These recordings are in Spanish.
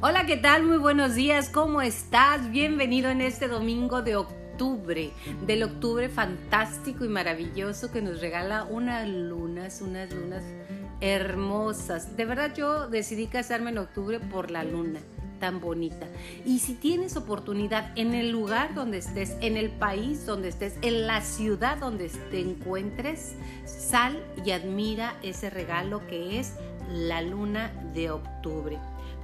Hola, ¿qué tal? Muy buenos días, ¿cómo estás? Bienvenido en este domingo de octubre, del octubre fantástico y maravilloso que nos regala unas lunas, unas lunas hermosas. De verdad yo decidí casarme en octubre por la luna tan bonita. Y si tienes oportunidad en el lugar donde estés, en el país donde estés, en la ciudad donde te encuentres, sal y admira ese regalo que es la luna de octubre.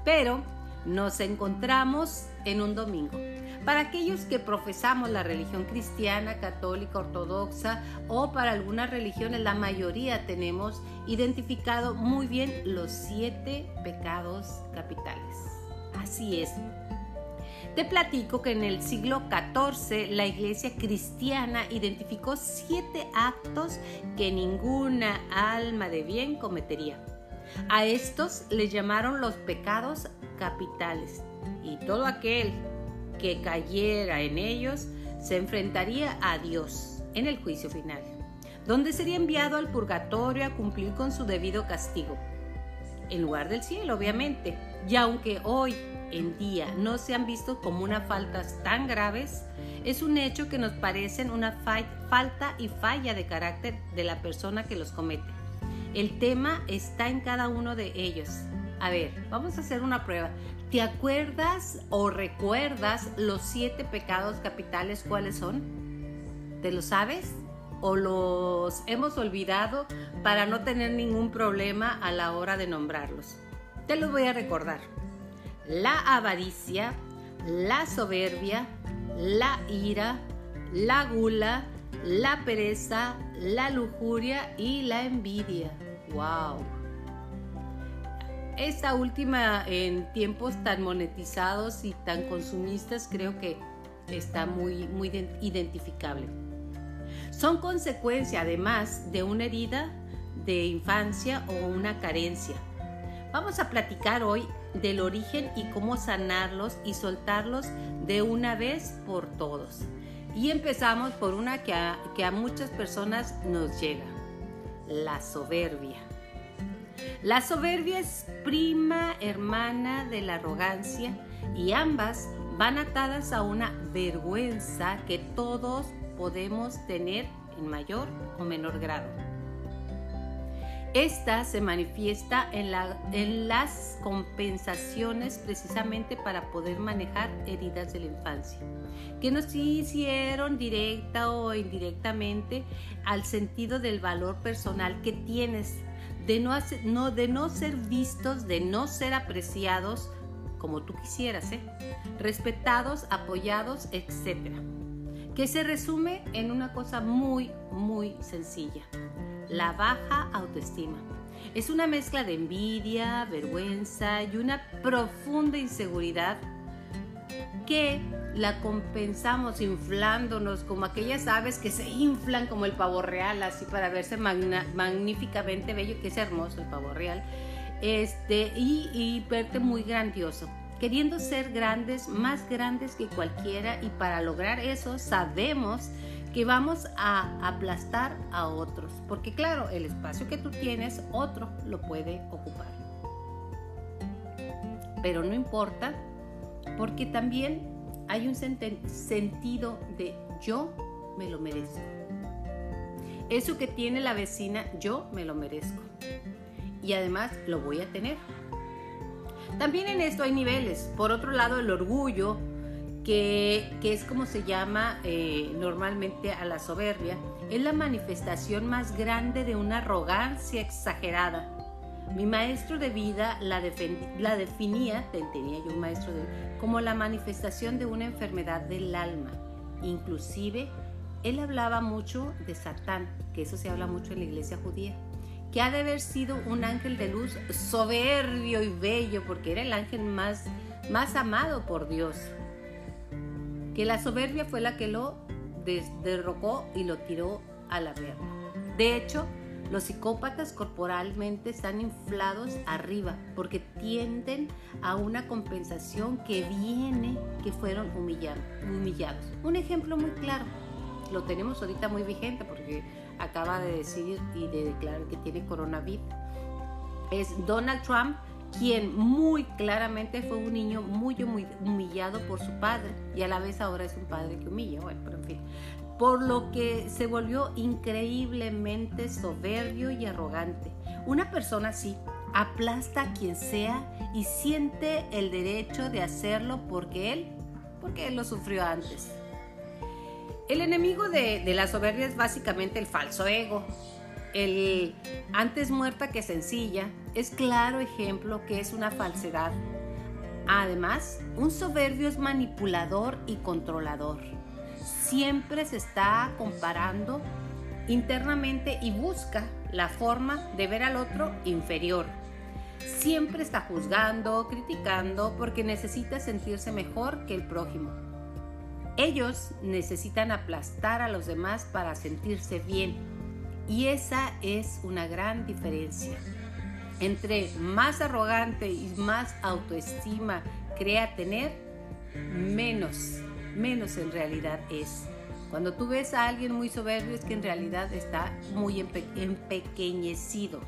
Pero nos encontramos en un domingo. Para aquellos que profesamos la religión cristiana, católica, ortodoxa o para algunas religiones, la mayoría tenemos identificado muy bien los siete pecados capitales. Así es. Te platico que en el siglo XIV la iglesia cristiana identificó siete actos que ninguna alma de bien cometería. A estos le llamaron los pecados capitales y todo aquel que cayera en ellos se enfrentaría a Dios en el juicio final, donde sería enviado al purgatorio a cumplir con su debido castigo, en lugar del cielo, obviamente. Y aunque hoy en día no se han visto como unas faltas tan graves, es un hecho que nos parecen una falta y falla de carácter de la persona que los comete. El tema está en cada uno de ellos. A ver, vamos a hacer una prueba. ¿Te acuerdas o recuerdas los siete pecados capitales cuáles son? ¿Te lo sabes? ¿O los hemos olvidado para no tener ningún problema a la hora de nombrarlos? Te los voy a recordar. La avaricia, la soberbia, la ira, la gula, la pereza, la lujuria y la envidia. ¡Wow! Esta última en tiempos tan monetizados y tan consumistas creo que está muy, muy identificable. Son consecuencia además de una herida de infancia o una carencia. Vamos a platicar hoy del origen y cómo sanarlos y soltarlos de una vez por todos. Y empezamos por una que a, que a muchas personas nos llega, la soberbia. La soberbia es prima hermana de la arrogancia y ambas van atadas a una vergüenza que todos podemos tener en mayor o menor grado. Esta se manifiesta en, las compensaciones precisamente para poder manejar heridas de la infancia, que nos hicieron directa o indirectamente al sentido del valor personal que tienes, de no, de no ser vistos, de no ser apreciados como tú quisieras, ¿eh? respetados, apoyados, etc. Que se resume en una cosa muy, muy sencilla la baja autoestima. Es una mezcla de envidia, vergüenza y una profunda inseguridad que la compensamos inflándonos como aquellas aves que se inflan como el pavo real, así para verse magníficamente bello, que es hermoso el pavo real, este, y, y verte muy grandioso queriendo ser grandes, más grandes que cualquiera y para lograr eso sabemos que vamos a aplastar a otros, porque claro, el espacio que tú tienes, otro lo puede ocupar. Pero no importa, porque también hay un sentido de yo me lo merezco. Eso que tiene la vecina, yo me lo merezco. Y además lo voy a tener. También en esto hay niveles. Por otro lado, el orgullo, que, es como se llama eh, normalmente a la soberbia, es la manifestación más grande de una arrogancia exagerada. Mi maestro de vida la, la definía, tenía yo un maestro de como la manifestación de una enfermedad del alma. Inclusive, él hablaba mucho de Satán, que eso se habla mucho en la iglesia judía, que ha de haber sido un ángel de luz soberbio y bello, porque era el ángel más, más amado por Dios que la soberbia fue la que lo derrocó y lo tiró a la verga. De hecho, los psicópatas corporalmente están inflados arriba porque tienden a una compensación que viene que fueron humillados. Un ejemplo muy claro, lo tenemos ahorita muy vigente porque acaba de decir y de declarar que tiene coronavirus, es Donald Trump quien muy claramente fue un niño muy humillado por su padre y a la vez ahora es un padre que humilla, bueno, pero en fin, por lo que se volvió increíblemente soberbio y arrogante. Una persona así aplasta a quien sea y siente el derecho de hacerlo porque él, porque él lo sufrió antes. El enemigo de, de la soberbia es básicamente el falso ego, el antes muerta que sencilla es claro ejemplo que es una falsedad. Además, un soberbio es manipulador y controlador. Siempre se está comparando internamente y busca la forma de ver al otro inferior. Siempre está juzgando, criticando porque necesita sentirse mejor que el prójimo. Ellos necesitan aplastar a los demás para sentirse bien y esa es una gran diferencia. Entre más arrogante y más autoestima crea tener, menos, menos en realidad es. Cuando tú ves a alguien muy soberbio es que en realidad está muy empequeñecido.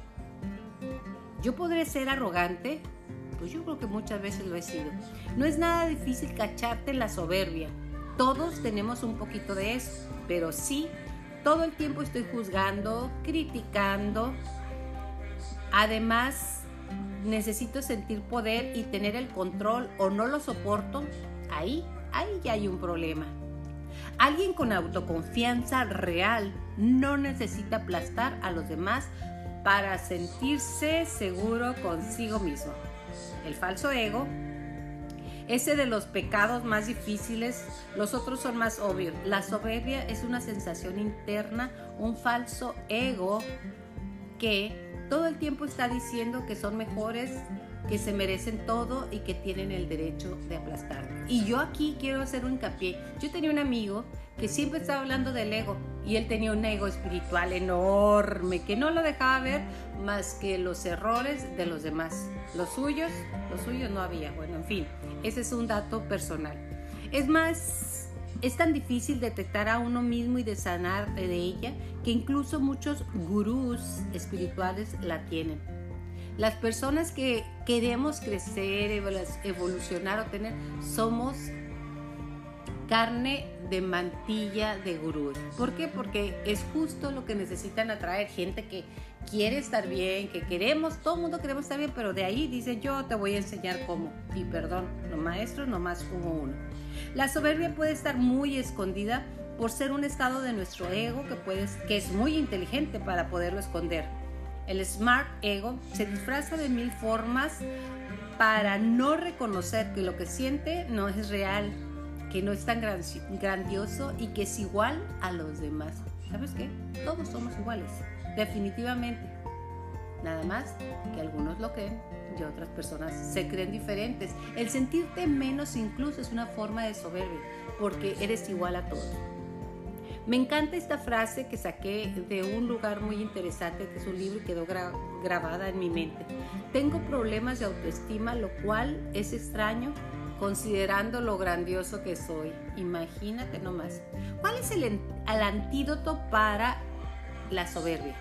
¿Yo podré ser arrogante? Pues yo creo que muchas veces lo he sido. No es nada difícil cacharte en la soberbia. Todos tenemos un poquito de eso, pero sí todo el tiempo estoy juzgando, criticando. Además, necesito sentir poder y tener el control o no lo soporto. Ahí, ahí ya hay un problema. Alguien con autoconfianza real no necesita aplastar a los demás para sentirse seguro consigo mismo. El falso ego ese de los pecados más difíciles, los otros son más obvios. La soberbia es una sensación interna, un falso ego que todo el tiempo está diciendo que son mejores, que se merecen todo y que tienen el derecho de aplastar. Y yo aquí quiero hacer un hincapié. Yo tenía un amigo que siempre estaba hablando del ego y él tenía un ego espiritual enorme que no lo dejaba ver más que los errores de los demás. Los suyos, los suyos no había. Bueno, en fin, ese es un dato personal. Es más, es tan difícil detectar a uno mismo y de sanar de ella que incluso muchos gurús espirituales la tienen. Las personas que queremos crecer, evolucionar o tener, somos carne de mantilla de gurú. ¿Por qué? Porque es justo lo que necesitan atraer gente que quiere estar bien, que queremos, todo el mundo queremos estar bien, pero de ahí dice yo te voy a enseñar cómo. Y perdón, los maestros nomás como uno. La soberbia puede estar muy escondida por ser un estado de nuestro ego que, puedes, que es muy inteligente para poderlo esconder. El smart ego se disfraza de mil formas para no reconocer que lo que siente no es real que no es tan grandioso y que es igual a los demás. ¿Sabes qué? Todos somos iguales, definitivamente. Nada más que algunos lo creen y otras personas se creen diferentes. El sentirte menos incluso es una forma de soberbia, porque eres igual a todos. Me encanta esta frase que saqué de un lugar muy interesante, que es un libro y quedó grabada en mi mente. Tengo problemas de autoestima, lo cual es extraño considerando lo grandioso que soy. Imagínate nomás. ¿Cuál es el, antídoto para la soberbia?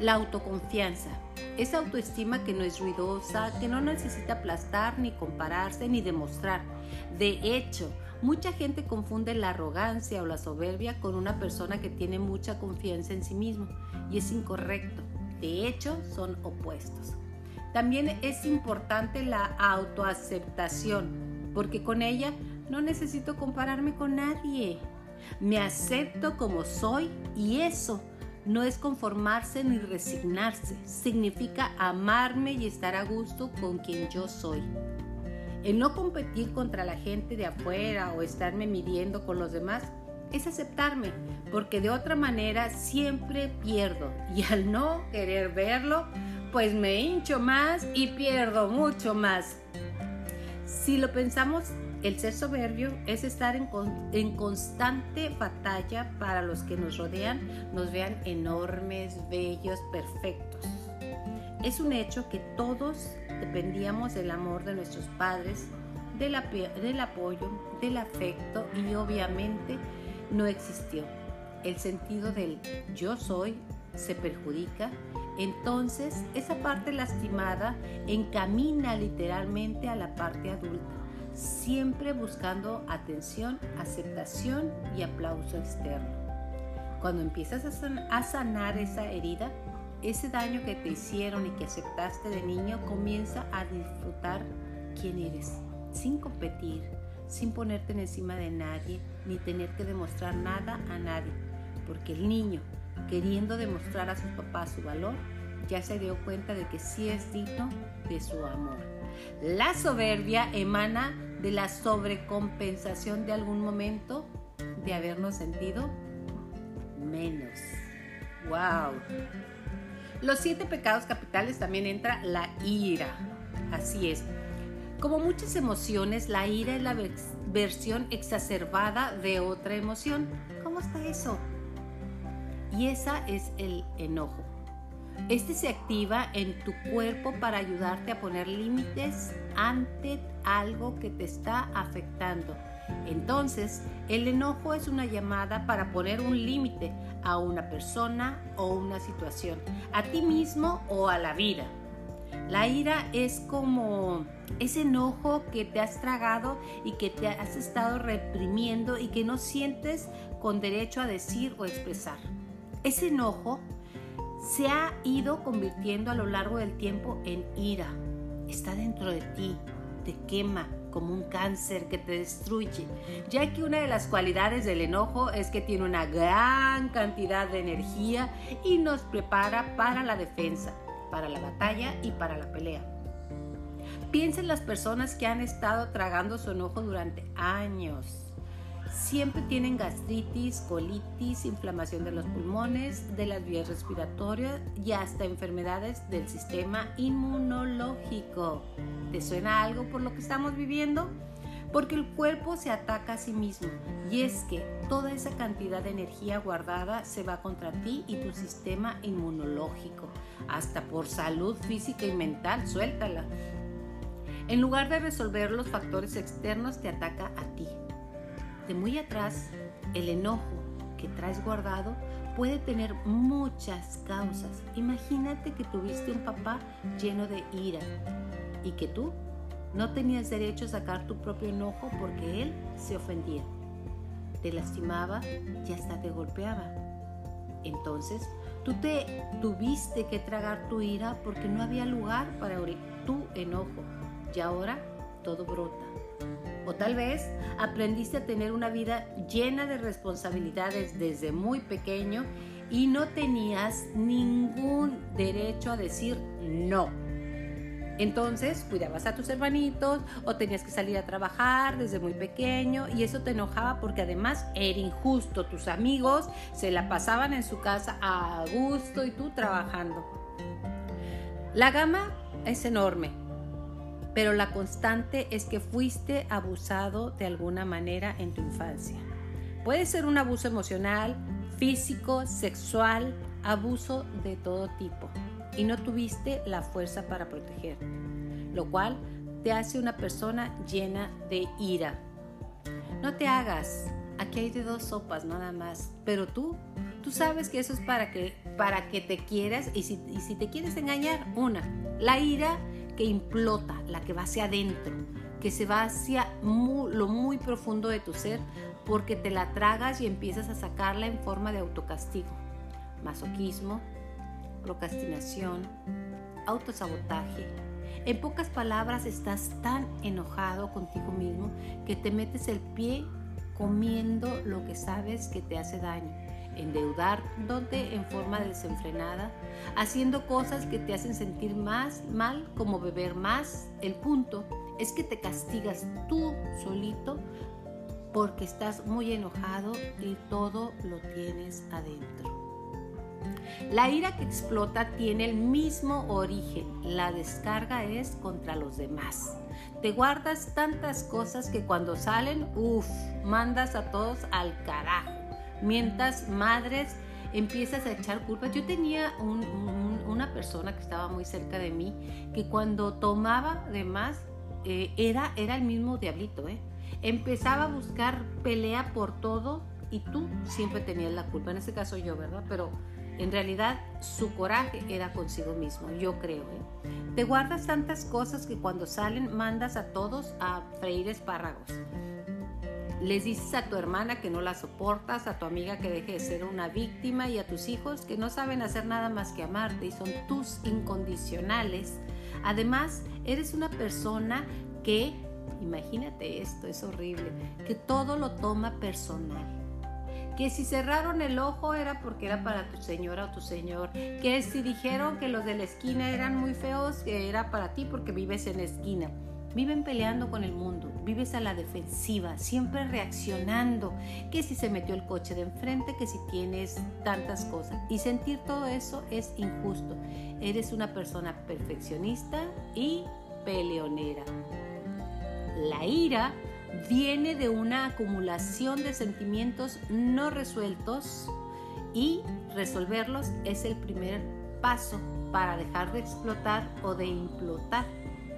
La autoconfianza. Esa autoestima que no es ruidosa, que no necesita aplastar, ni compararse, ni demostrar. De hecho, mucha gente confunde la arrogancia o la soberbia con una persona que tiene mucha confianza en sí mismo y es incorrecto. De hecho, son opuestos. También es importante la autoaceptación porque con ella no necesito compararme con nadie. Me acepto como soy y eso no es conformarse ni resignarse, significa amarme y estar a gusto con quien yo soy. El no competir contra la gente de afuera o estarme midiendo con los demás es aceptarme, porque de otra manera siempre pierdo y al no querer verlo, pues me hincho más y pierdo mucho más. Si lo pensamos, el ser soberbio es estar en, constante batalla para los que nos rodean nos vean enormes, bellos, perfectos. Es un hecho que todos dependíamos del amor de nuestros padres, del, del apoyo, del afecto y obviamente no existió. El sentido del yo soy se perjudica Entonces, esa parte lastimada encamina literalmente a la parte adulta, siempre buscando atención, aceptación y aplauso externo. Cuando empiezas a sanar esa herida, ese daño que te hicieron y que aceptaste de niño comienza a disfrutar quién eres, sin competir, sin ponerte encima de nadie, ni tener que demostrar nada a nadie, porque el niño, queriendo demostrar a sus papás su valor, ya se dio cuenta de que sí es digno de su amor. La soberbia emana de la sobrecompensación de algún momento de habernos sentido menos. ¡Wow! Los siete pecados capitales también entra la ira. Así es. Como muchas emociones, la ira es la versión exacerbada de otra emoción. ¿Cómo está eso? Y esa es el enojo. Este se activa en tu cuerpo para ayudarte a poner límites ante algo que te está afectando. Entonces, el enojo es una llamada para poner un límite a una persona o una situación, a ti mismo o a la vida. La ira es como ese enojo que te has tragado y que te has estado reprimiendo y que no sientes con derecho a decir o expresar. Ese enojo se ha ido convirtiendo a lo largo del tiempo en ira. Está dentro de ti, te quema como un cáncer que te destruye, ya que una de las cualidades del enojo es que tiene una gran cantidad de energía y nos prepara para la defensa, para la batalla y para la pelea. Piensa en las personas que han estado tragando su enojo durante años siempre tienen gastritis, colitis, inflamación de los pulmones, de las vías respiratorias y hasta enfermedades del sistema inmunológico. ¿Te suena algo por lo que estamos viviendo? Porque el cuerpo se ataca a sí mismo y es que toda esa cantidad de energía guardada se va contra ti y tu sistema inmunológico. Hasta por salud física y mental, suéltala. En lugar de resolver los factores externos, te ataca a ti de muy atrás, el enojo que traes guardado puede tener muchas causas. Imagínate que tuviste un papá lleno de ira y que tú no tenías derecho a sacar tu propio enojo porque él se ofendía, te lastimaba y hasta te golpeaba. Entonces, tú te tuviste que tragar tu ira porque no había lugar para tu enojo y ahora todo brota. O tal vez aprendiste a tener una vida llena de responsabilidades desde muy pequeño y no tenías ningún derecho a decir no. Entonces cuidabas a tus hermanitos o tenías que salir a trabajar desde muy pequeño y eso te enojaba porque además era injusto. Tus amigos se la pasaban en su casa a gusto y tú trabajando. La gama es enorme pero la constante es que fuiste abusado de alguna manera en tu infancia. Puede ser un abuso emocional, físico, sexual, abuso de todo tipo, y no tuviste la fuerza para protegerte, lo cual te hace una persona llena de ira. No te hagas, aquí hay de dos sopas nada más, pero tú, tú sabes que eso es para que, para que te quieras y si, y si te quieres engañar, una, la ira que implota, la que va hacia adentro, que se va hacia lo muy profundo de tu ser porque te la tragas y empiezas a sacarla en forma de autocastigo. Masoquismo, procrastinación, autosabotaje. En pocas palabras, estás tan enojado contigo mismo que te metes el pie comiendo lo que sabes que te hace daño endeudándote en forma desenfrenada, haciendo cosas que te hacen sentir más mal, como beber más. El punto es que te castigas tú solito porque estás muy enojado y todo lo tienes adentro. La ira que explota tiene el mismo origen. La descarga es contra los demás. Te guardas tantas cosas que cuando salen, uff, mandas a todos al carajo mientras madres empiezas a echar culpas. Yo tenía una persona que estaba muy cerca de mí que cuando tomaba de más eh, era, era el mismo diablito. ¿eh? Empezaba a buscar pelea por todo y tú siempre tenías la culpa. En este caso yo, ¿verdad? Pero En realidad, su coraje era consigo mismo, yo creo. ¿eh? Te guardas tantas cosas que cuando salen mandas a todos a freír espárragos. Les dices a tu hermana que no la soportas, a tu amiga que deje de ser una víctima y a tus hijos que no saben hacer nada más que amarte y son tus incondicionales. Además, eres una persona que, imagínate esto, es horrible, que todo lo toma personal que si cerraron el ojo era porque era para tu señora o tu señor, que si dijeron que los de la esquina eran muy feos, que era para ti porque vives en la esquina. Viven peleando con el mundo, vives a la defensiva, siempre reaccionando, que si se metió el coche de enfrente, que si tienes tantas cosas. Y sentir todo eso es injusto. Eres una persona perfeccionista y peleonera. La ira viene de una acumulación de sentimientos no resueltos y resolverlos es el primer paso para dejar de explotar o de implotar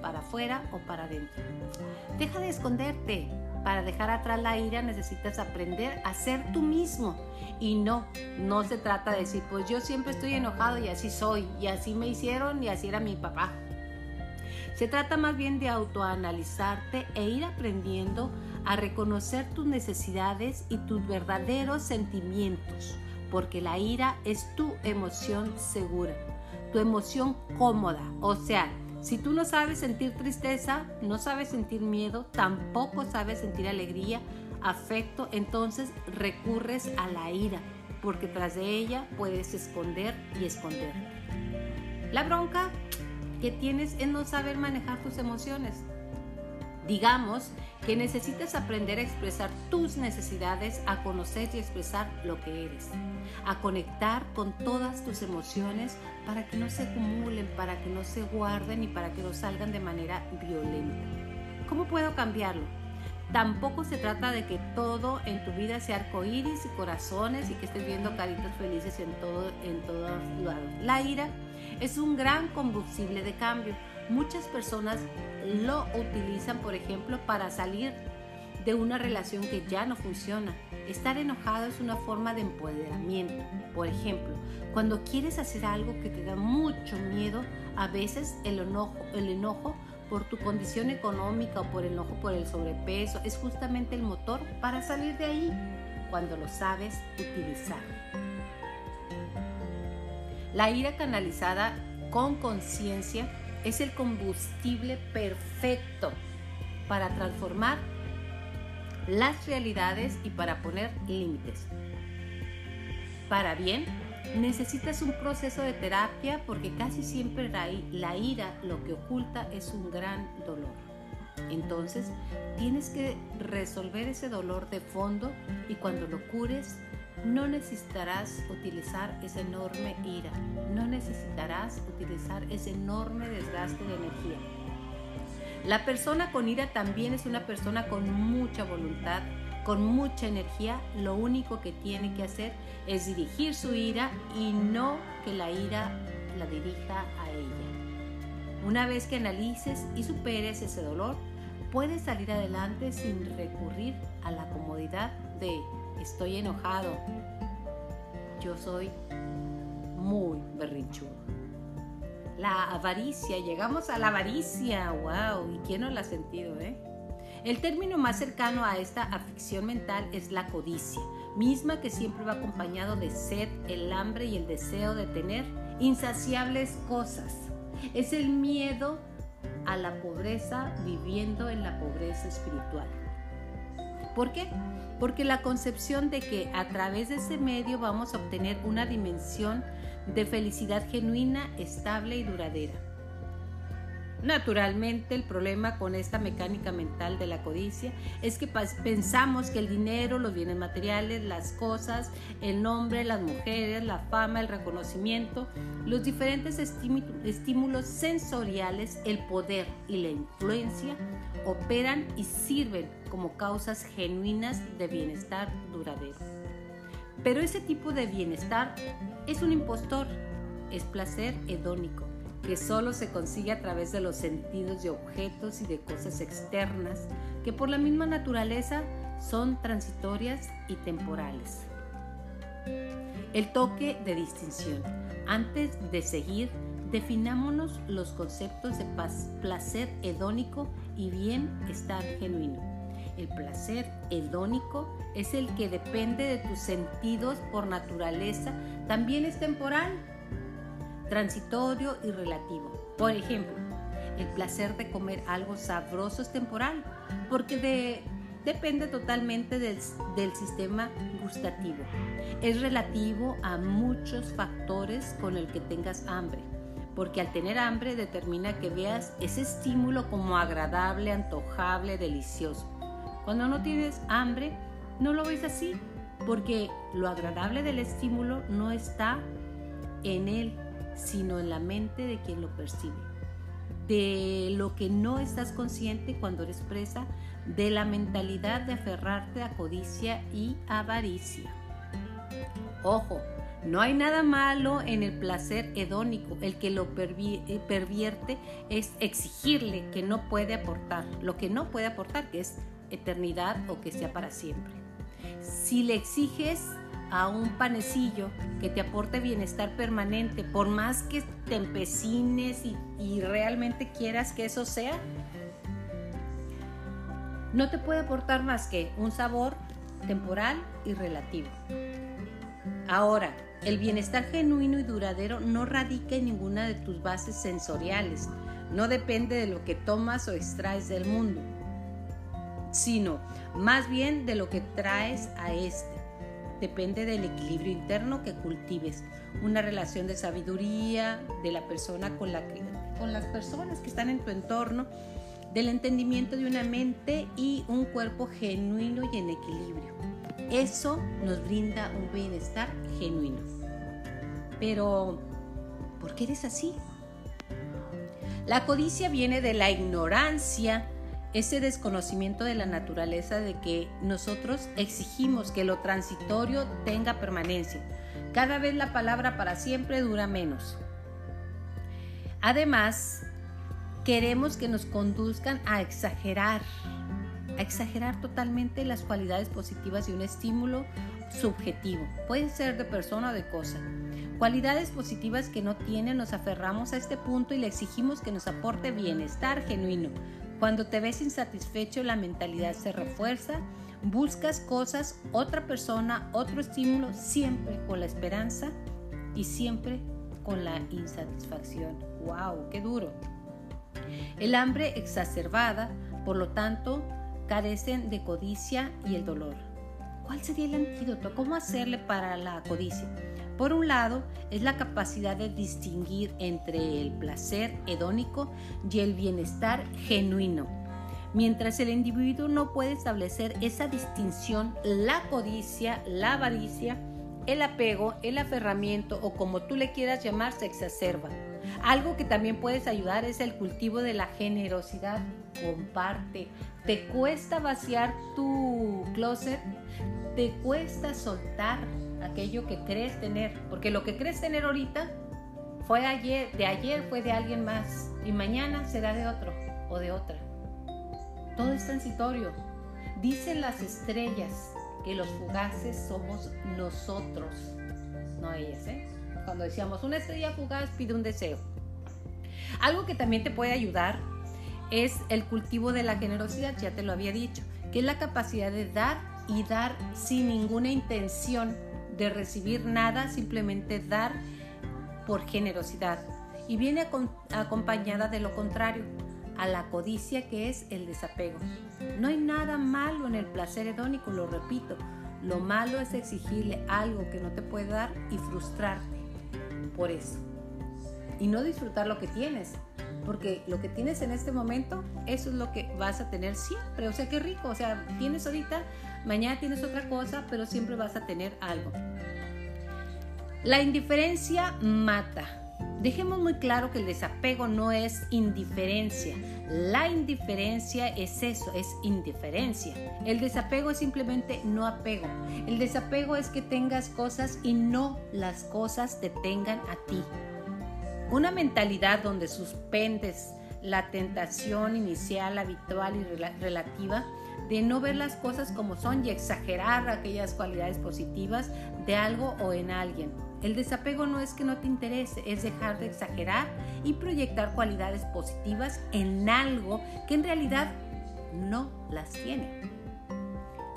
para afuera o para adentro. Deja de esconderte. Para dejar atrás la ira necesitas aprender a ser tú mismo. Y no, no se trata de decir, pues yo siempre estoy enojado y así soy, y así me hicieron y así era mi papá. Se trata más bien de autoanalizarte e ir aprendiendo a reconocer tus necesidades y tus verdaderos sentimientos, porque la ira es tu emoción segura, tu emoción cómoda. O sea, si tú no sabes sentir tristeza, no sabes sentir miedo, tampoco sabes sentir alegría, afecto, entonces recurres a la ira, porque tras de ella puedes esconder y esconderte. La bronca que tienes es no saber manejar tus emociones. Digamos que necesitas aprender a expresar tus necesidades, a conocer y expresar lo que eres, a conectar con todas tus emociones para que no se acumulen, para que no se guarden y para que no salgan de manera violenta. ¿Cómo puedo cambiarlo? Tampoco se trata de que todo en tu vida sea arcoíris y corazones y que estés viendo caritas felices en, todo, en todos lados. La ira es un gran combustible de cambio. Muchas personas lo utilizan, por ejemplo, para salir de una relación que ya no funciona. Estar enojado es una forma de empoderamiento. Por ejemplo, cuando quieres hacer algo que te da mucho miedo, a veces el enojo, el enojo por tu condición económica o por el enojo por el sobrepeso es justamente el motor para salir de ahí cuando lo sabes utilizar. La ira canalizada con conciencia es el combustible perfecto para transformar las realidades y para poner límites. Para bien, necesitas un proceso de terapia porque casi siempre la, ira lo que oculta es un gran dolor. Entonces, tienes que resolver ese dolor de fondo y cuando lo cures, no necesitarás utilizar esa enorme ira, no necesitarás utilizar ese enorme desgaste de energía. La persona con ira también es una persona con mucha voluntad, con mucha energía. Lo único que tiene que hacer es dirigir su ira y no que la ira la dirija a ella. Una vez que analices y superes ese dolor, puedes salir adelante sin recurrir a la comodidad de estoy enojado. Yo soy muy berrinchudo. La avaricia, llegamos a la avaricia, wow, ¿y quién no la ha sentido, eh? El término más cercano a esta afición mental es la codicia, misma que siempre va acompañado de sed, el hambre y el deseo de tener insaciables cosas. Es el miedo a la pobreza viviendo en la pobreza espiritual. ¿Por qué? Porque la concepción de que a través de ese medio vamos a obtener una dimensión de felicidad genuina, estable y duradera. Naturalmente, el problema con esta mecánica mental de la codicia es que pensamos que el dinero, los bienes materiales, las cosas, el nombre, las mujeres, la fama, el reconocimiento, los diferentes estímulos sensoriales, el poder y la influencia operan y sirven como causas genuinas de bienestar duradero. Pero ese tipo de bienestar es un impostor, es placer hedónico que solo se consigue a través de los sentidos de objetos y de cosas externas que por la misma naturaleza son transitorias y temporales. El toque de distinción. Antes de seguir, definámonos los conceptos de placer hedónico y bienestar genuino. El placer hedónico es el que depende de tus sentidos por naturaleza, también es temporal, transitorio y relativo. Por ejemplo, el placer de comer algo sabroso es temporal, porque depende totalmente del, del sistema gustativo. Es relativo a muchos factores con el que tengas hambre porque al tener hambre determina que veas ese estímulo como agradable, antojable, delicioso. Cuando no tienes hambre, no lo ves así, porque lo agradable del estímulo no está en él, sino en la mente de quien lo percibe. De lo que no estás consciente cuando eres presa de la mentalidad de aferrarte a codicia y avaricia. Ojo, no hay nada malo en el placer hedónico. El que lo eh, pervierte es exigirle que no puede aportar, lo que no puede aportar, que es eternidad o que sea para siempre. Si le exiges a un panecillo que te aporte bienestar permanente, por más que te empecines y, y realmente quieras que eso sea, no te puede aportar más que un sabor temporal y relativo. Ahora, el bienestar genuino y duradero no radica en ninguna de tus bases sensoriales, no depende de lo que tomas o extraes del mundo sino más bien de lo que traes a este. Depende del equilibrio interno que cultives, una relación de sabiduría de la persona con, la con las personas que están en tu entorno, del entendimiento de una mente y un cuerpo genuino y en equilibrio. Eso nos brinda un bienestar genuino. Pero, ¿por qué eres así? La codicia viene de la ignorancia ese desconocimiento de la naturaleza de que nosotros exigimos que lo transitorio tenga permanencia. Cada vez la palabra para siempre dura menos. Además, queremos que nos conduzcan a exagerar, a exagerar totalmente las cualidades positivas de un estímulo subjetivo. Puede ser de persona o de cosa. Cualidades positivas que no tienen, nos aferramos a este punto y le exigimos que nos aporte bienestar genuino, cuando te ves insatisfecho, la mentalidad se refuerza, buscas cosas, otra persona, otro estímulo, siempre con la esperanza y siempre con la insatisfacción. ¡Wow! ¡Qué duro! El hambre exacerbada, por lo tanto, carecen de codicia y el dolor. ¿Cuál sería el antídoto? ¿Cómo hacerle para la codicia? Por un lado, es la capacidad de distinguir entre el placer hedónico y el bienestar genuino. Mientras el individuo no puede establecer esa distinción, la codicia, la avaricia, el apego, el aferramiento o como tú le quieras llamar se exacerba. Algo que también puedes ayudar es el cultivo de la generosidad. Comparte. ¿Te cuesta vaciar tu closet? ¿Te cuesta soltar aquello que crees tener, porque lo que crees tener ahorita fue ayer, de ayer fue de alguien más y mañana será de otro o de otra. Todo es transitorio. Dicen las estrellas que los fugaces somos nosotros, no ellas, ¿eh? Cuando decíamos una estrella fugaz pide un deseo. Algo que también te puede ayudar es el cultivo de la generosidad, ya te lo había dicho, que es la capacidad de dar y dar sin ninguna intención de recibir nada, simplemente dar por generosidad. Y viene acompañada de lo contrario, a la codicia que es el desapego. No hay nada malo en el placer hedónico, lo repito. Lo malo es exigirle algo que no te puede dar y frustrarte por eso. Y no disfrutar lo que tienes, porque lo que tienes en este momento, eso es lo que vas a tener siempre. O sea, qué rico. O sea, tienes ahorita mañana tienes otra cosa, pero siempre vas a tener algo. La indiferencia mata. Dejemos muy claro que el desapego no es indiferencia. La indiferencia es eso, es indiferencia. El desapego es simplemente no apego. El desapego es que tengas cosas y no las cosas te tengan a ti. Una mentalidad donde suspendes la tentación inicial, habitual y relativa de no ver las cosas como son y exagerar aquellas cualidades positivas de algo o en alguien. El desapego no es que no te interese, es dejar de exagerar y proyectar cualidades positivas en algo que en realidad no las tiene.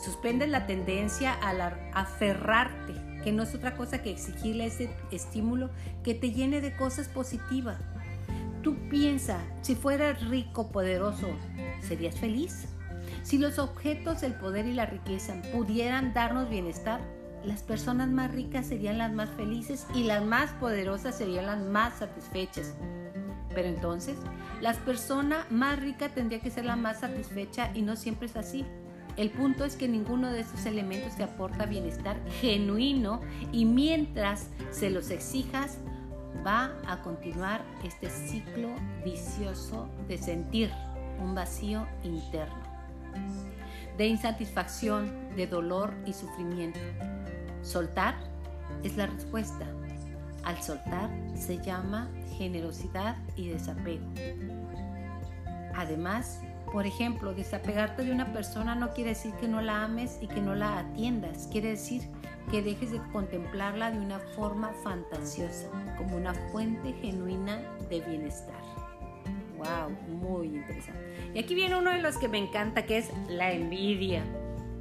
Suspende la tendencia a aferrarte, que no es otra cosa que exigirle ese estímulo que te llene de cosas positivas. Tú piensa, si fueras rico, poderoso, ¿serías feliz? Si los objetos, el poder y la riqueza pudieran darnos bienestar, las personas más ricas serían las más felices y las más poderosas serían las más satisfechas. Pero entonces, la persona más rica tendría que ser la más satisfecha y no siempre es así. El punto es que ninguno de estos elementos te aporta bienestar genuino y mientras se los exijas, va a continuar este ciclo vicioso de sentir un vacío interno, de insatisfacción, de dolor y sufrimiento. Soltar es la respuesta. Al soltar se llama generosidad y desapego. Además, por ejemplo, desapegarte de una persona no quiere decir que no la ames y que no la atiendas. Quiere decir que dejes de contemplarla de una forma fantasiosa, como una fuente genuina de bienestar. ¡Wow! Muy interesante. Y aquí viene uno de los que me encanta, que es la envidia.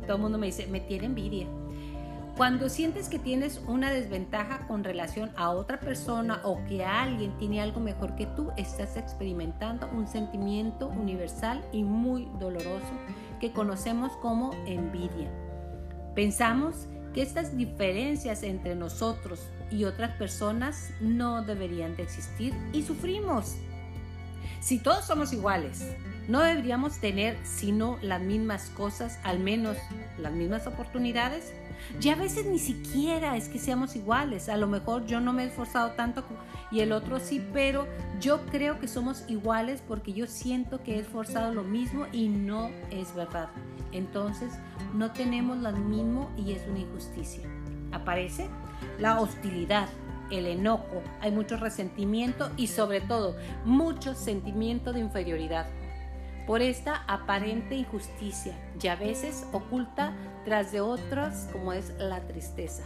Todo el mundo me dice, me tiene envidia. Cuando sientes que tienes una desventaja con relación a otra persona o que alguien tiene algo mejor que tú, estás experimentando un sentimiento universal y muy doloroso que conocemos como envidia. Pensamos que estas diferencias entre nosotros y otras personas no deberían de existir y sufrimos. Si todos somos iguales, no deberíamos tener sino las mismas cosas, al menos las mismas oportunidades. Ya a veces ni siquiera es que seamos iguales. A lo mejor yo no me he esforzado tanto y el otro sí, pero yo creo que somos iguales porque yo siento que he esforzado lo mismo y no es verdad. Entonces no tenemos lo mismo y es una injusticia. Aparece la hostilidad, el enojo, hay mucho resentimiento y sobre todo mucho sentimiento de inferioridad por esta aparente injusticia y a veces oculta tras de otras como es la tristeza.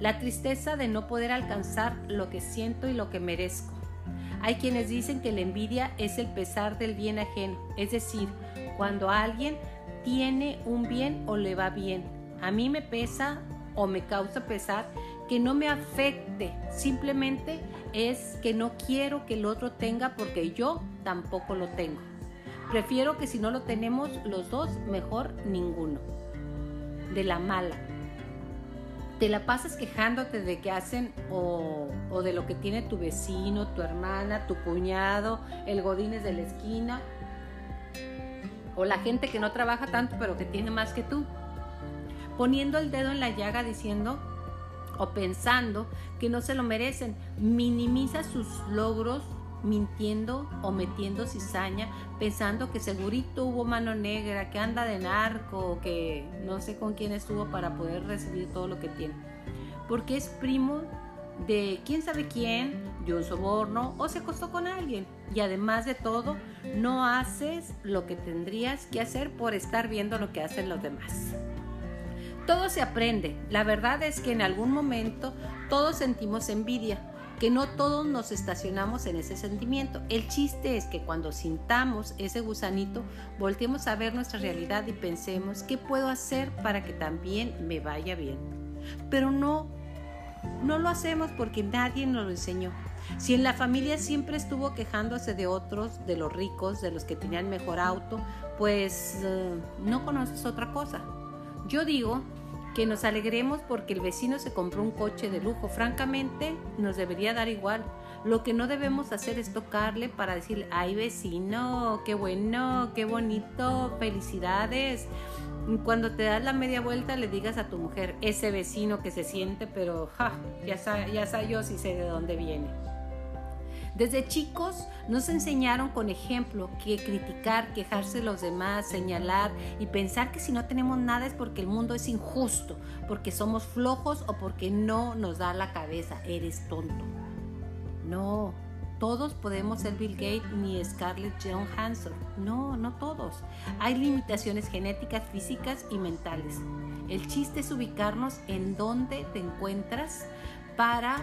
La tristeza de no poder alcanzar lo que siento y lo que merezco. Hay quienes dicen que la envidia es el pesar del bien ajeno, es decir, cuando alguien tiene un bien o le va bien. A mí me pesa o me causa pesar que no me afecte, simplemente es que no quiero que el otro tenga porque yo tampoco lo tengo. Prefiero que si no lo tenemos los dos, mejor ninguno. De la mala. Te la pasas quejándote de que hacen o, de lo que tiene tu vecino, tu hermana, tu cuñado, el godines de la esquina, o la gente que no trabaja tanto pero que tiene más que tú. Poniendo el dedo en la llaga diciendo o pensando que no se lo merecen, minimiza sus logros mintiendo o metiendo cizaña, pensando que segurito hubo mano negra, que anda de narco, que no sé con quién estuvo para poder recibir todo lo que tiene. Porque es primo de quién sabe quién, de un soborno o se acostó con alguien. Y además de todo, no haces lo que tendrías que hacer por estar viendo lo que hacen los demás. Todo se aprende. La verdad es que en algún momento todos sentimos envidia que no todos nos estacionamos en ese sentimiento. El chiste es que cuando sintamos ese gusanito, volteemos a ver nuestra realidad y pensemos qué puedo hacer para que también me vaya bien. Pero no, no lo hacemos porque nadie nos lo enseñó. Si en la familia siempre estuvo quejándose de otros, de los ricos, de los que tenían mejor auto, pues eh, no conoces otra cosa. Yo digo que nos alegremos porque el vecino se compró un coche de lujo. Francamente, nos debería dar igual. Lo que no debemos hacer es tocarle para decirle, ay vecino, qué bueno, qué bonito, felicidades. Cuando te das la media vuelta le digas a tu mujer, ese vecino que se siente, pero ja, ya, ya sé yo si sé de dónde viene. Desde chicos nos enseñaron con ejemplo que criticar, quejarse de los demás, señalar y pensar que si no tenemos nada es porque el mundo es injusto, porque somos flojos o porque no nos da la cabeza, eres tonto. No, todos podemos ser Bill Gates ni Scarlett Johansson. No, no todos. Hay limitaciones genéticas, físicas y mentales. El chiste es ubicarnos en dónde te encuentras para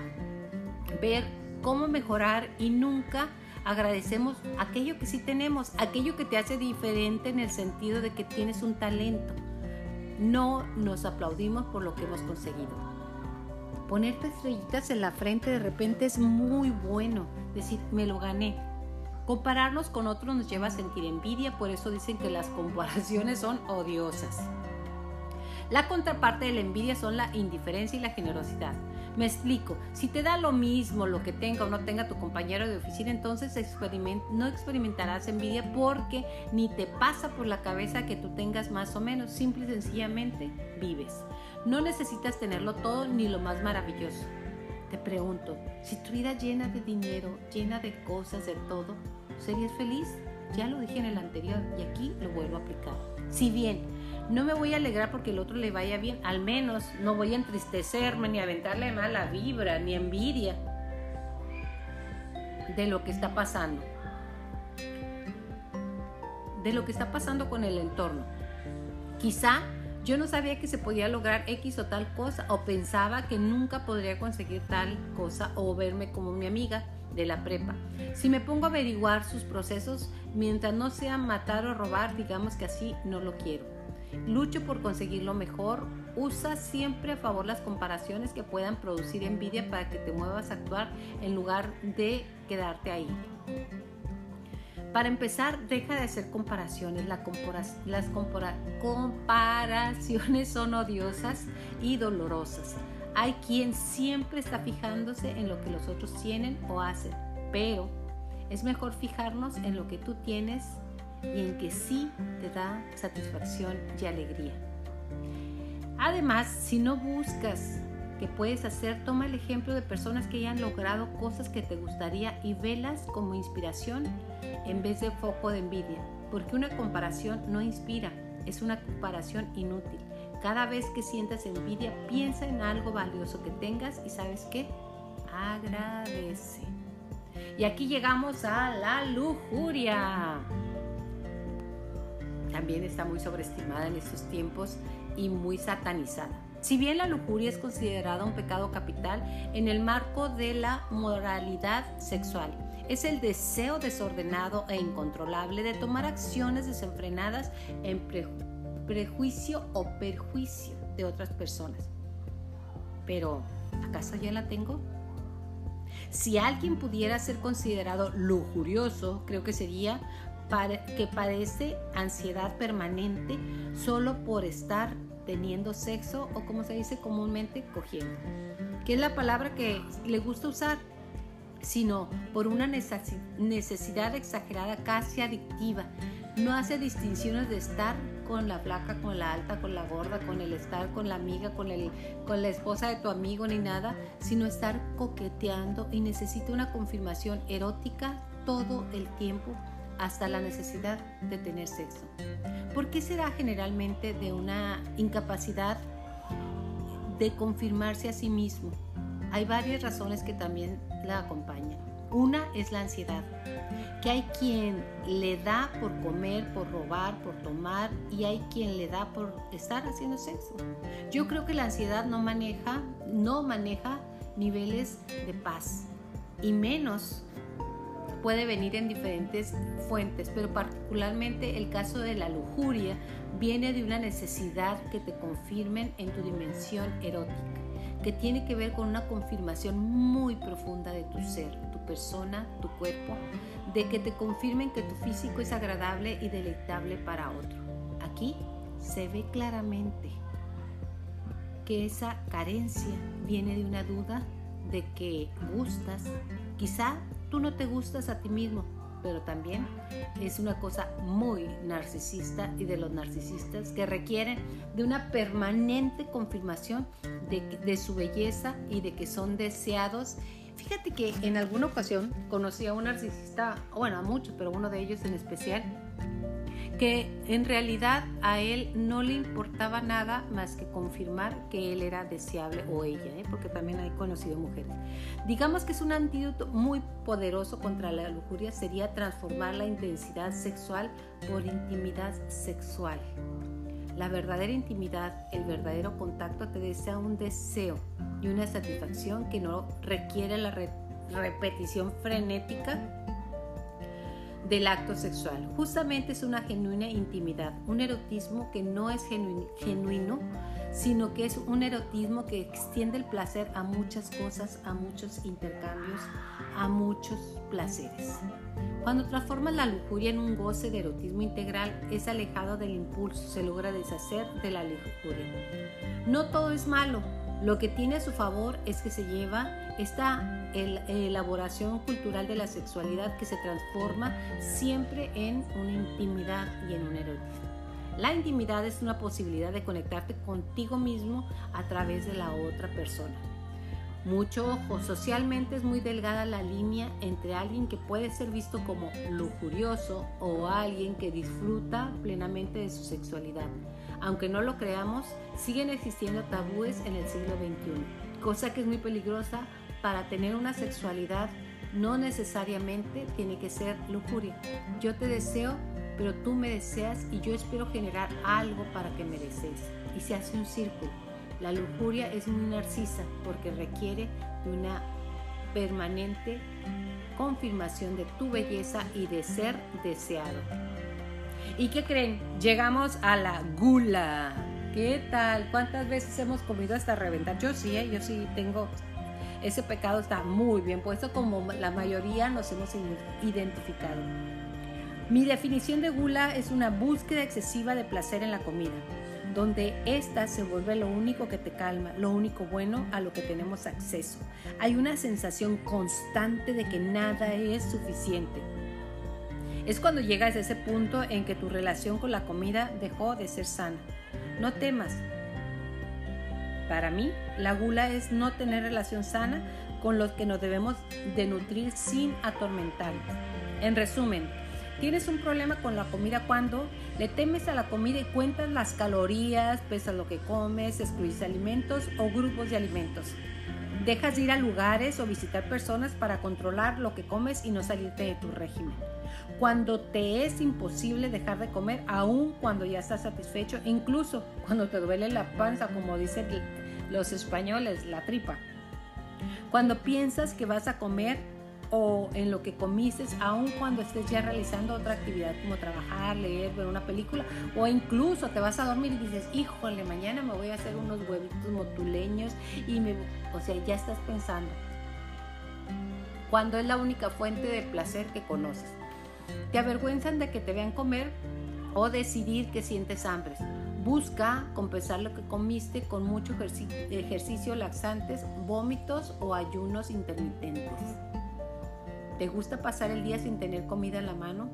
ver cómo mejorar y nunca agradecemos aquello que sí tenemos, aquello que te hace diferente en el sentido de que tienes un talento. No nos aplaudimos por lo que hemos conseguido. Ponerte estrellitas en la frente de repente es muy bueno. Decir, me lo gané. Compararnos con otros nos lleva a sentir envidia, por eso dicen que las comparaciones son odiosas. La contraparte de la envidia son la indiferencia y la generosidad. Me explico, si te da lo mismo lo que tenga o no tenga tu compañero de oficina, entonces no experimentarás envidia porque ni te pasa por la cabeza que tú tengas más o menos, simple y sencillamente vives. No necesitas tenerlo todo ni lo más maravilloso. Te pregunto, si tu vida llena de dinero, llena de cosas, de todo, ¿serías feliz? Ya lo dije en el anterior y aquí lo vuelvo a aplicar. Si bien no me voy a alegrar porque el otro le vaya bien, al menos no voy a entristecerme ni aventarle mala vibra ni envidia de lo que está pasando. De lo que está pasando con el entorno. Quizá yo no sabía que se podía lograr X o tal cosa o pensaba que nunca podría conseguir tal cosa o verme como mi amiga de la prepa. Si me pongo a averiguar sus procesos, mientras no sea matar o robar, digamos que así no lo quiero. Lucho por conseguir lo mejor. Usa siempre a favor las comparaciones que puedan producir envidia para que te muevas a actuar en lugar de quedarte ahí. Para empezar, deja de hacer comparaciones. las comparaciones son odiosas y dolorosas. Hay quien siempre está fijándose en lo que los otros tienen o hacen, pero es mejor fijarnos en lo que tú tienes y en que sí te da satisfacción y alegría. Además, si no buscas qué puedes hacer, toma el ejemplo de personas que hayan logrado cosas que te gustaría y velas como inspiración en vez de foco de envidia, porque una comparación no inspira, es una comparación inútil. Cada vez que sientas envidia, piensa en algo valioso que tengas y sabes qué, agradece. Y aquí llegamos a la lujuria también está muy sobreestimada en estos tiempos y muy satanizada. Si bien la lujuria es considerada un pecado capital en el marco de la moralidad sexual, es el deseo desordenado e incontrolable de tomar acciones desenfrenadas en prejuicio o perjuicio de otras personas. Pero, ¿acaso ya la tengo? Si alguien pudiera ser considerado lujurioso, creo que sería que padece ansiedad permanente solo por estar teniendo sexo o como se dice comúnmente cogiendo, que es la palabra que le gusta usar, sino por una necesidad exagerada casi adictiva. No hace distinciones de estar con la flaca, con la alta, con la gorda, con el estar con la amiga, con, el, con la esposa de tu amigo ni nada, sino estar coqueteando y necesita una confirmación erótica todo el tiempo hasta la necesidad de tener sexo. ¿Por qué será generalmente de una incapacidad de confirmarse a sí mismo? Hay varias razones que también la acompañan. Una es la ansiedad, que hay quien le da por comer, por robar, por tomar y hay quien le da por estar haciendo sexo. Yo creo que la ansiedad no maneja, no maneja niveles de paz y menos puede venir en diferentes fuentes, pero particularmente el caso de la lujuria viene de una necesidad que te confirmen en tu dimensión erótica, que tiene que ver con una confirmación muy profunda de tu ser, tu persona, tu cuerpo, de que te confirmen que tu físico es agradable y deleitable para otro. Aquí se ve claramente que esa carencia viene de una duda de que gustas, quizá tú no te gustas a ti mismo, pero también es una cosa muy narcisista y de los narcisistas que requieren de una permanente confirmación de, su belleza y de que son deseados. Fíjate que en alguna ocasión conocí a un narcisista, bueno, a muchos, pero uno de ellos en especial, que en realidad a él no le importaba nada más que confirmar que él era deseable o ella, ¿eh? porque también hay conocido mujeres. Digamos que es un antídoto muy poderoso contra la lujuria, sería transformar la intensidad sexual por intimidad sexual. La verdadera intimidad, el verdadero contacto te desea un deseo y una satisfacción que no requiere la repetición frenética del acto sexual. Justamente es una genuina intimidad, un erotismo que no es genuino, sino que es un erotismo que extiende el placer a muchas cosas, a muchos intercambios, a muchos placeres. Cuando transformas la lujuria en un goce de erotismo integral, es alejado del impulso, se logra deshacer de la lujuria. No todo es malo, lo que tiene a su favor es que se lleva esta elaboración cultural de la sexualidad que se transforma siempre en una intimidad y en un erotismo. La intimidad es una posibilidad de conectarte contigo mismo a través de la otra persona. Mucho ojo, socialmente es muy delgada la línea entre alguien que puede ser visto como lujurioso o alguien que disfruta plenamente de su sexualidad. Aunque no lo creamos, siguen existiendo tabúes en el siglo XXI, cosa que es muy peligrosa para tener una sexualidad no necesariamente tiene que ser lujuria. Yo te deseo, pero tú me deseas y yo espero generar algo para que me desees. Y se hace un círculo. La lujuria es muy narcisa porque requiere de una permanente confirmación de tu belleza y de ser deseado. ¿Y qué creen? Llegamos a la gula. ¿Qué tal? ¿Cuántas veces hemos comido hasta reventar? Yo sí, ¿eh? yo sí tengo ese pecado está muy bien puesto como la mayoría nos hemos identificado. Mi definición de gula es una búsqueda excesiva de placer en la comida, donde ésta se vuelve lo único que te calma, lo único bueno a lo que tenemos acceso. Hay una sensación constante de que nada es suficiente. Es cuando llegas a ese punto en que tu relación con la comida dejó de ser sana. No temas, para mí, la gula es no tener relación sana con los que nos debemos de nutrir sin atormentarnos. En resumen, tienes un problema con la comida cuando le temes a la comida y cuentas las calorías, pesas lo que comes, excluyes alimentos o grupos de alimentos. Dejas de ir a lugares o visitar personas para controlar lo que comes y no salirte de tu régimen. Cuando te es imposible dejar de comer, aun cuando ya estás satisfecho, incluso cuando te duele la panza, como dicen los españoles, la tripa. Cuando piensas que vas a comer o en lo que comiste, aun cuando estés ya realizando otra actividad como trabajar, leer, ver una película, o incluso te vas a dormir y dices, híjole, mañana me voy a hacer unos huevitos motuleños y o sea, ya estás pensando. Cuando es la única fuente de placer que conoces. Te avergüenzan de que te vean comer o decidir que sientes hambre. Busca compensar lo que comiste con mucho ejercicio, laxantes, vómitos o ayunos intermitentes. ¿Te gusta pasar el día sin tener comida en la mano?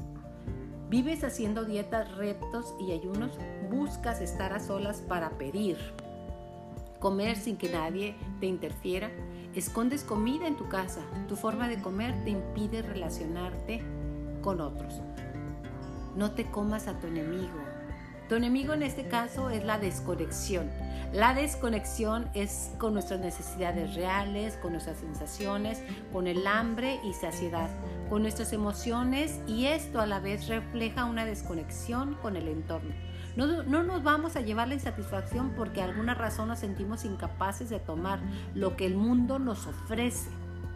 ¿Vives haciendo dietas, retos y ayunos? ¿Buscas estar a solas para pedir? ¿Comer sin que nadie te interfiera? ¿Escondes comida en tu casa? Tu forma de comer te impide relacionarte con otros. No te comas a tu enemigo. Tu enemigo en este caso es la desconexión. La desconexión es con nuestras necesidades reales, con nuestras sensaciones, con el hambre y saciedad, con nuestras emociones y esto a la vez refleja una desconexión con el entorno. No, no, nos vamos a llevar la insatisfacción porque alguna razón nos sentimos incapaces de tomar lo que el mundo nos ofrece,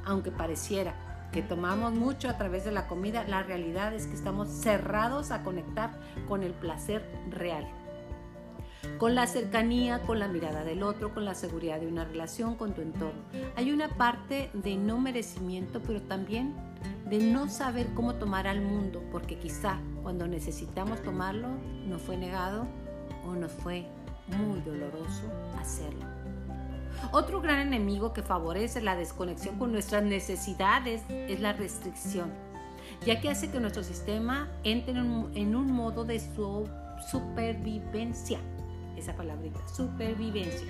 aunque pareciera que tomamos mucho a través de la comida, la realidad es que estamos cerrados a conectar con el placer real. Con la cercanía, con la mirada del otro, con la seguridad de una relación, con tu entorno. Hay una parte de no merecimiento, pero también de no saber cómo tomar al mundo, porque quizá cuando necesitamos tomarlo nos fue negado o nos fue muy doloroso hacerlo. Otro gran enemigo que favorece la desconexión con nuestras necesidades es la restricción, ya que hace que nuestro sistema entre en un, modo de supervivencia, esa palabrita, supervivencia,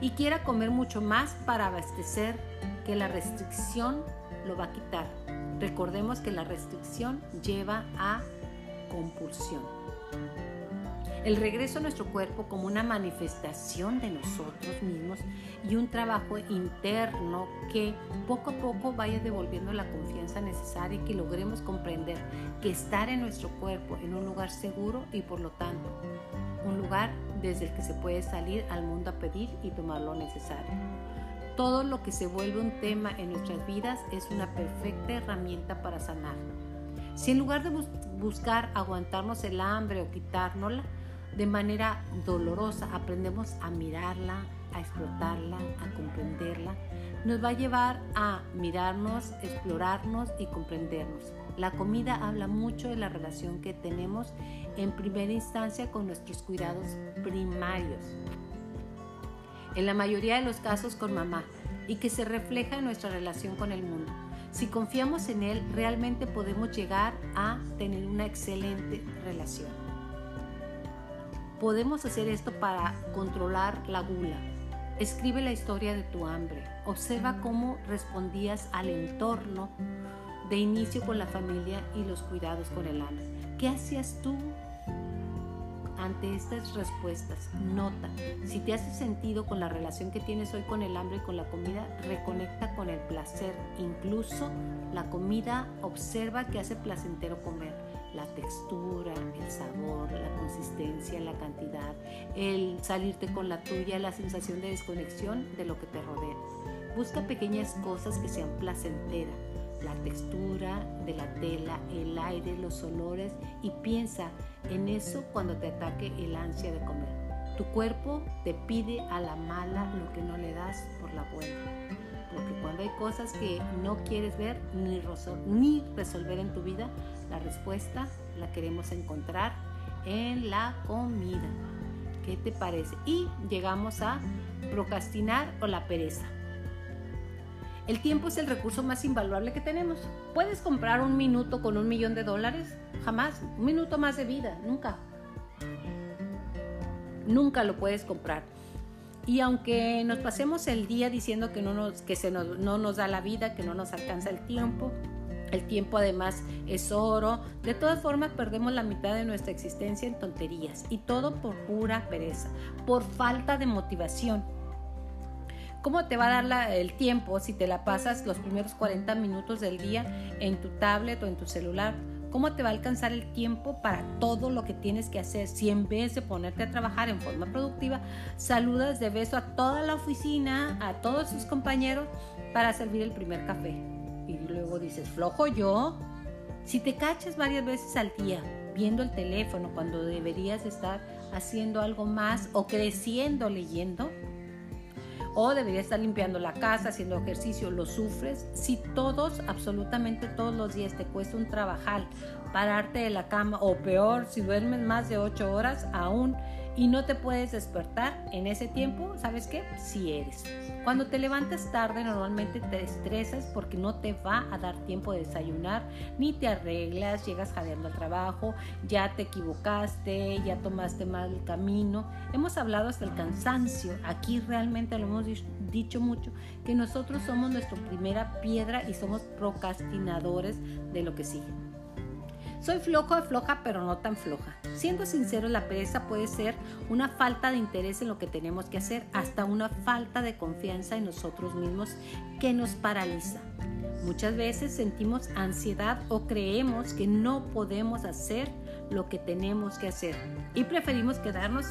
y quiera comer mucho más para abastecer que la restricción lo va a quitar. Recordemos que la restricción lleva a compulsión. El regreso a nuestro cuerpo como una manifestación de nosotros mismos y un trabajo interno que poco a poco vaya devolviendo la confianza necesaria y que logremos comprender que estar en nuestro cuerpo en un lugar seguro y por lo tanto un lugar desde el que se puede salir al mundo a pedir y tomar lo necesario. Todo lo que se vuelve un tema en nuestras vidas es una perfecta herramienta para sanar. Si en lugar de buscar aguantarnos el hambre o quitárnosla de manera dolorosa, aprendemos a mirarla, a explotarla, a comprenderla, nos va a llevar a mirarnos, explorarnos y comprendernos. La comida habla mucho de la relación que tenemos en primera instancia con nuestros cuidados primarios. En la mayoría de los casos con mamá y que se refleja en nuestra relación con el mundo. Si confiamos en él, realmente podemos llegar a tener una excelente relación. Podemos hacer esto para controlar la gula. Escribe la historia de tu hambre. Observa cómo respondías al entorno de inicio con la familia y los cuidados con el hambre. ¿Qué hacías tú ante estas respuestas? Nota, si te hace sentido con la relación que tienes hoy con el hambre y con la comida, reconecta con el placer. Incluso la comida, observa que hace placentero comer. La textura, el sabor, la consistencia, la cantidad, el salirte con la tuya, la sensación de desconexión de lo que te rodea. Busca pequeñas cosas que sean placenteras la textura de la tela, el aire, los olores y piensa en eso cuando te ataque el ansia de comer. Tu cuerpo te pide a la mala lo que no le das por la buena. Cuando hay cosas que no quieres ver ni resolver en tu vida, la respuesta la queremos encontrar en la comida. ¿Qué te parece? Y llegamos a procrastinar o la pereza. El tiempo es el recurso más invaluable que tenemos. ¿Puedes comprar un minuto con un millón de dólares? Jamás. Un minuto más de vida. Nunca. Nunca lo puedes comprar. Y aunque nos pasemos el día diciendo que, no nos, que se no nos da la vida, que no nos alcanza el tiempo, el tiempo además es oro, de todas formas perdemos la mitad de nuestra existencia en tonterías y todo por pura pereza, por falta de motivación. ¿Cómo te va a dar el tiempo si te la pasas los primeros 40 minutos del día en tu tablet o en tu celular? ¿Cómo te va a alcanzar el tiempo para todo lo que tienes que hacer si en vez de ponerte a trabajar en forma productiva, saludas de beso a toda la oficina, a todos sus compañeros para servir el primer café? Y luego dices, flojo yo. Si te cachas varias veces al día viendo el teléfono cuando deberías estar haciendo algo más o creciendo leyendo, o debería estar limpiando la casa, haciendo ejercicio, lo sufres. Si todos, absolutamente todos los días te cuesta un trabajar, pararte de la cama o peor, si duermes más de 8 horas aún y no te puedes despertar en ese tiempo, ¿sabes qué? Si eres. Cuando te levantas tarde normalmente te estresas porque no te va a dar tiempo de desayunar, ni te arreglas, llegas jadeando al trabajo, ya te equivocaste, ya tomaste mal el camino. Hemos hablado hasta el cansancio, aquí realmente lo hemos dicho mucho, que nosotros somos nuestra primera piedra y somos procrastinadores de lo que sigue. Soy flojo de floja, pero no tan floja. Siendo sincero, la pereza puede ser una falta de interés en lo que tenemos que hacer, hasta una falta de confianza en nosotros mismos que nos paraliza. Muchas veces sentimos ansiedad o creemos que no podemos hacer lo que tenemos que hacer y preferimos quedarnos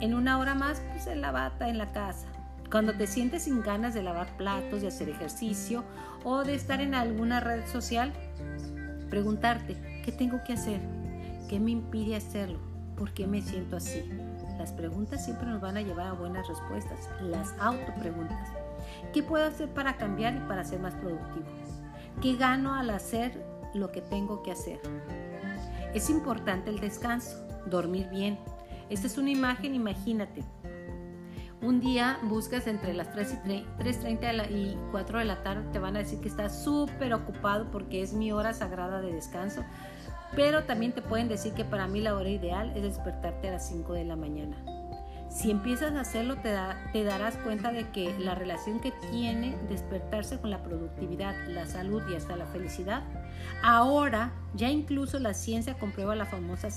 en una hora más pues, en la bata en la casa. Cuando te sientes sin ganas de lavar platos, de hacer ejercicio o de estar en alguna red social, preguntarte, ¿Qué tengo que hacer? ¿Qué me impide hacerlo? ¿Por qué me siento así? Las preguntas siempre nos van a llevar a buenas respuestas, las autopreguntas. ¿Qué puedo hacer para cambiar y para ser más productivo? ¿Qué gano al hacer lo que tengo que hacer? Es importante el descanso, dormir bien. Esta es una imagen, imagínate. Un día buscas entre las 3.30 y 4 de la tarde, te van a decir que estás súper ocupado porque es mi hora sagrada de descanso. Pero también te pueden decir que para mí la hora ideal es despertarte a las 5 de la mañana. Si empiezas a hacerlo, te, darás cuenta de que la relación que tiene despertarse con la productividad, la salud y hasta la felicidad, ahora ya incluso la ciencia comprueba la famosa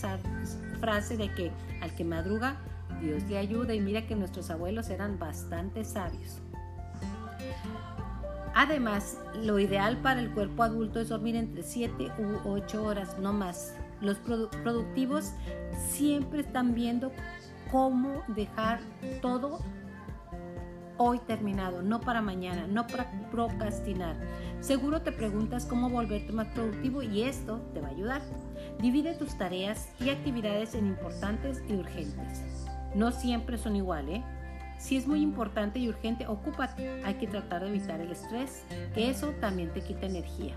frase de que al que madruga, Dios le ayuda y mira que nuestros abuelos eran bastante sabios. Además, lo ideal para el cuerpo adulto es dormir entre 7 u 8 horas, no más. Los productivos siempre están viendo cómo dejar todo hoy terminado, no para mañana, no para procrastinar. Seguro te preguntas cómo volverte más productivo y esto te va a ayudar. Divide tus tareas y actividades en importantes y urgentes. No siempre son iguales, ¿eh? Si es muy importante y urgente, ocúpate. Hay que tratar de evitar el estrés, que eso también te quita energía.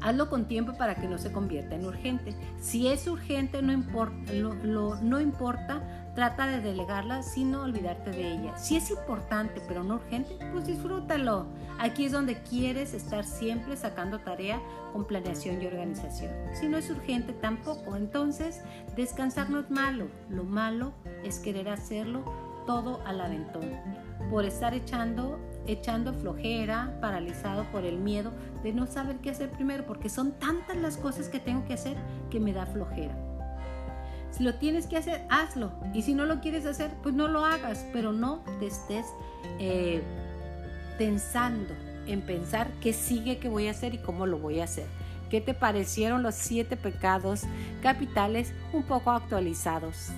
Hazlo con tiempo para que no se convierta en urgente. Si es urgente, no importa, no importa, trata de delegarla sin olvidarte de ella. Si es importante pero no urgente, pues disfrútalo. Aquí es donde quieres estar siempre sacando tarea con planeación y organización. Si no es urgente, tampoco. Entonces, descansar no es malo. Lo malo es querer hacerlo todo al aventón, por estar echando, echando flojera, paralizado por el miedo de no saber qué hacer primero, porque son tantas las cosas que tengo que hacer que me da flojera. Si lo tienes que hacer, hazlo. Y si no lo quieres hacer, pues no lo hagas, pero no te estés eh, pensando en pensar qué sigue que voy a hacer y cómo lo voy a hacer. ¿Qué te parecieron los siete pecados capitales un poco actualizados?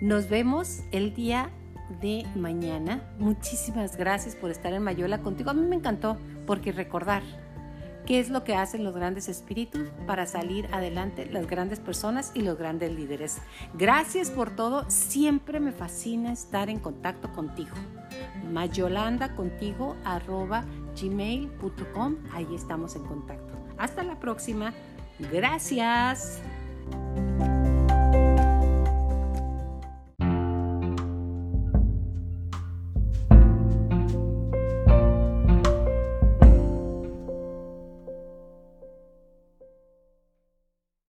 Nos vemos el día de mañana. Muchísimas gracias por estar en Mayola contigo. A mí me encantó porque recordar qué es lo que hacen los grandes espíritus para salir adelante las grandes personas y los grandes líderes. Gracias por todo. Siempre me fascina estar en contacto contigo. Mayolanda contigo arroba gmail.com. Ahí estamos en contacto. Hasta la próxima. Gracias.